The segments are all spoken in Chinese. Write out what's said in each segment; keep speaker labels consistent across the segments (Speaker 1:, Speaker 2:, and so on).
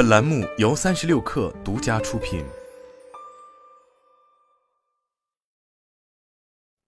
Speaker 1: 本栏目由三十六氪独家出品。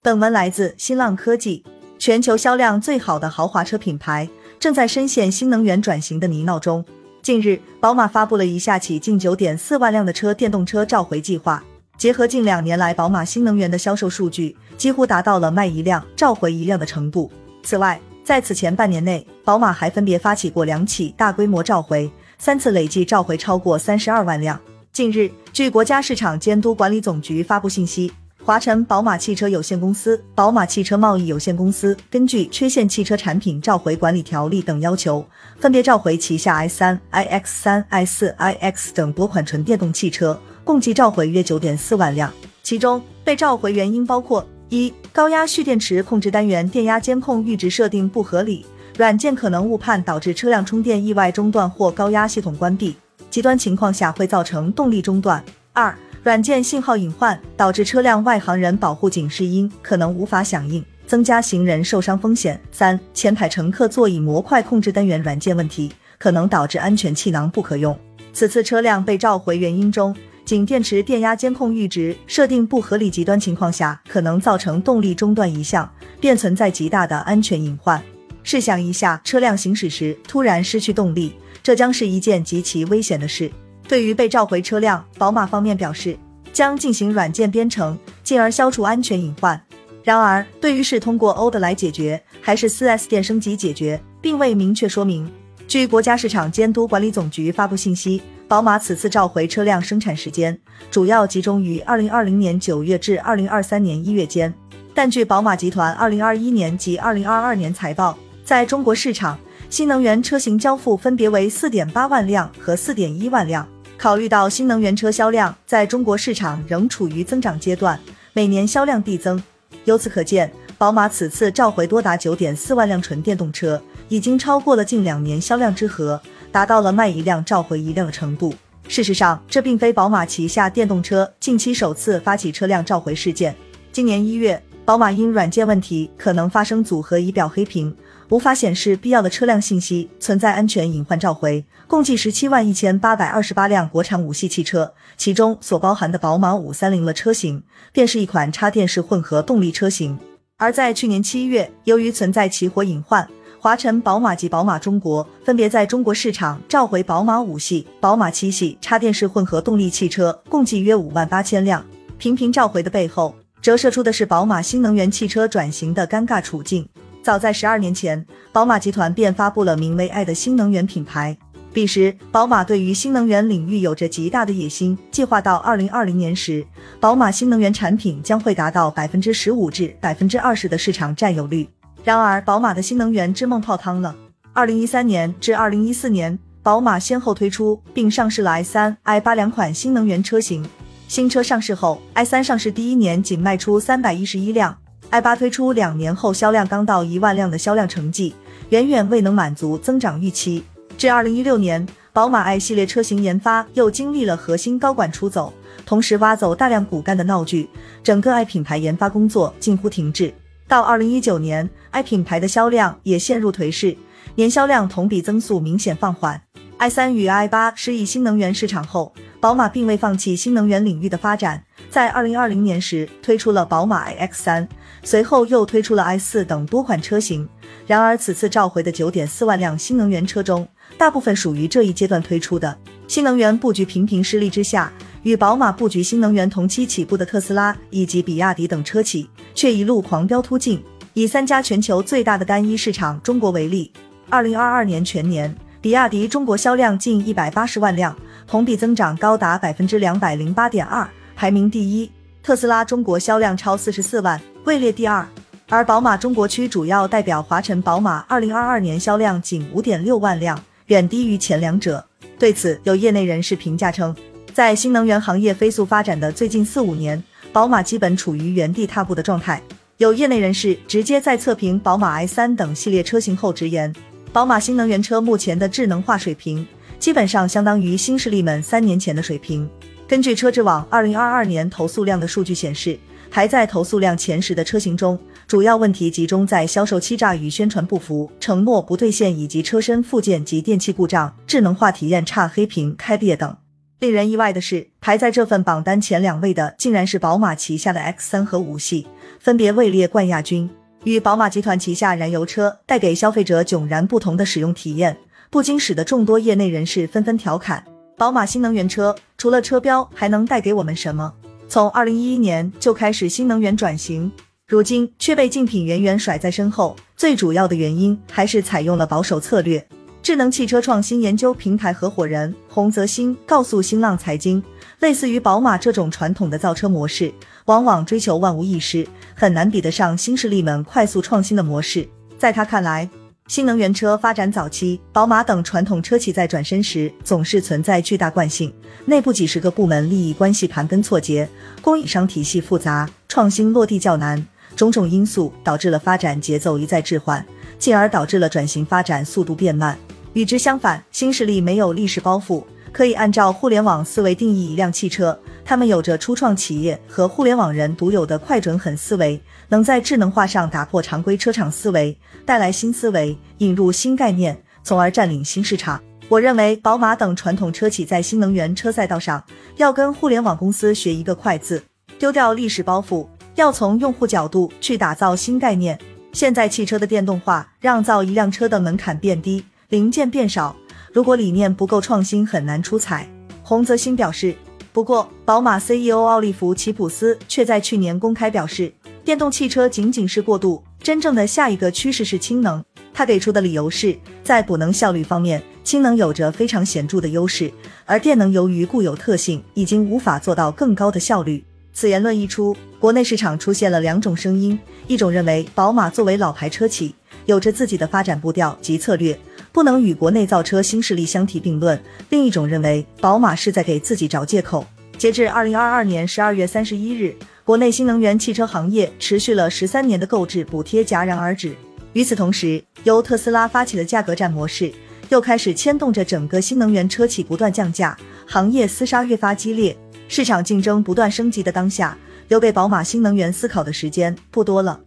Speaker 2: 本文来自新浪科技。全球销量最好的豪华车品牌正在深陷新能源转型的泥淖中。近日，宝马发布了一下起近九点四万辆的车电动车召回计划。结合近两年来宝马新能源的销售数据，几乎达到了卖一辆召回一辆的程度。此外，在此前半年内，宝马还分别发起过两起大规模召回，三次累计召回超过三十二万辆。近日，据国家市场监督管理总局发布信息。华晨宝马汽车有限公司、宝马汽车贸易有限公司根据《缺陷汽车产品召回管理条例》等要求，分别召回旗下 i 三、iX 三、i 四、iX 等多款纯电动汽车，共计召回约九点四万辆。其中被召回原因包括：一、高压蓄电池控制单元电压监控阈值设定不合理，软件可能误判导致车辆充电意外中断或高压系统关闭，极端情况下会造成动力中断；二、软件信号隐患导致车辆外行人保护警示音可能无法响应，增加行人受伤风险。三、前排乘客座椅模块控制单元软件问题可能导致安全气囊不可用。此次车辆被召回原因中，仅电池电压监控阈值设定不合理，极端情况下可能造成动力中断一项，便存在极大的安全隐患。试想一下，车辆行驶时突然失去动力，这将是一件极其危险的事。对于被召回车辆，宝马方面表示将进行软件编程，进而消除安全隐患。然而，对于是通过 OD 来解决，还是 4S 店升级解决，并未明确说明。据国家市场监督管理总局发布信息，宝马此次召回车辆生产时间主要集中于2020年9月至2023年1月间。但据宝马集团2021年及2022年财报，在中国市场，新能源车型交付分别为4.8万辆和4.1万辆。考虑到新能源车销量在中国市场仍处于增长阶段，每年销量递增。由此可见，宝马此次召回多达九点四万辆纯电动车，已经超过了近两年销量之和，达到了卖一辆召回一辆的程度。事实上，这并非宝马旗下电动车近期首次发起车辆召回事件。今年一月，宝马因软件问题可能发生组合仪表黑屏。无法显示必要的车辆信息，存在安全隐患，召回共计十七万一千八百二十八辆国产五系汽车，其中所包含的宝马五三零的车型，便是一款插电式混合动力车型。而在去年七月，由于存在起火隐患，华晨宝马及宝马中国分别在中国市场召回宝马五系、宝马七系插电式混合动力汽车，共计约五万八千辆。频频召回的背后，折射出的是宝马新能源汽车转型的尴尬处境。早在十二年前，宝马集团便发布了名为“爱”的新能源品牌。彼时，宝马对于新能源领域有着极大的野心，计划到二零二零年时，宝马新能源产品将会达到百分之十五至百分之二十的市场占有率。然而，宝马的新能源之梦泡汤了。二零一三年至二零一四年，宝马先后推出并上市了 i 三、i 八两款新能源车型。新车上市后，i 三上市第一年仅卖出三百一十一辆。I 八推出两年后，销量刚到一万辆的销量成绩，远远未能满足增长预期。至二零一六年，宝马 i 系列车型研发又经历了核心高管出走，同时挖走大量骨干的闹剧，整个 i 品牌研发工作近乎停滞。到二零一九年，i 品牌的销量也陷入颓势，年销量同比增速明显放缓。i 三与 i 八失意新能源市场后，宝马并未放弃新能源领域的发展。在二零二零年时推出了宝马 iX 三，随后又推出了 i 四等多款车型。然而，此次召回的九点四万辆新能源车中，大部分属于这一阶段推出的。新能源布局频频失利之下，与宝马布局新能源同期起步的特斯拉以及比亚迪等车企，却一路狂飙突进。以三家全球最大的单一市场中国为例，二零二二年全年，比亚迪中国销量近一百八十万辆，同比增长高达百分之两百零八点二。排名第一，特斯拉中国销量超四十四万，位列第二。而宝马中国区主要代表华晨宝马，二零二二年销量仅五点六万辆，远低于前两者。对此，有业内人士评价称，在新能源行业飞速发展的最近四五年，宝马基本处于原地踏步的状态。有业内人士直接在测评宝马 i 三等系列车型后直言，宝马新能源车目前的智能化水平，基本上相当于新势力们三年前的水平。根据车之网二零二二年投诉量的数据显示，排在投诉量前十的车型中，主要问题集中在销售欺诈与宣传不符、承诺不兑现以及车身附件及电器故障、智能化体验差、黑屏开裂等。令人意外的是，排在这份榜单前两位的，竟然是宝马旗下的 X 三和五系，分别位列冠亚军。与宝马集团旗下燃油车带给消费者迥然不同的使用体验，不禁使得众多业内人士纷纷调侃：宝马新能源车除了车标，还能带给我们什么？从二零一一年就开始新能源转型，如今却被竞品远远甩在身后。最主要的原因还是采用了保守策略。智能汽车创新研究平台合伙人洪泽新告诉新浪财经，类似于宝马这种传统的造车模式，往往追求万无一失，很难比得上新势力们快速创新的模式。在他看来，新能源车发展早期，宝马等传统车企在转身时总是存在巨大惯性，内部几十个部门利益关系盘根错节，供应商体系复杂，创新落地较难，种种因素导致了发展节奏一再滞缓，进而导致了转型发展速度变慢。与之相反，新势力没有历史包袱，可以按照互联网思维定义一辆汽车，他们有着初创企业和互联网人独有的快准狠思维。能在智能化上打破常规车厂思维，带来新思维，引入新概念，从而占领新市场。我认为，宝马等传统车企在新能源车赛道上，要跟互联网公司学一个快字，丢掉历史包袱，要从用户角度去打造新概念。现在汽车的电动化让造一辆车的门槛变低，零件变少，如果理念不够创新，很难出彩。洪泽新表示。不过，宝马 CEO 奥利弗·齐普斯却在去年公开表示。电动汽车仅仅是过渡，真正的下一个趋势是氢能。他给出的理由是在补能效率方面，氢能有着非常显著的优势，而电能由于固有特性，已经无法做到更高的效率。此言论一出，国内市场出现了两种声音：一种认为宝马作为老牌车企，有着自己的发展步调及策略，不能与国内造车新势力相提并论；另一种认为宝马是在给自己找借口。截至二零二二年十二月三十一日。国内新能源汽车行业持续了十三年的购置补贴戛然而止。与此同时，由特斯拉发起的价格战模式又开始牵动着整个新能源车企不断降价，行业厮杀越发激烈，市场竞争不断升级的当下，留给宝马新能源思考的时间不多了。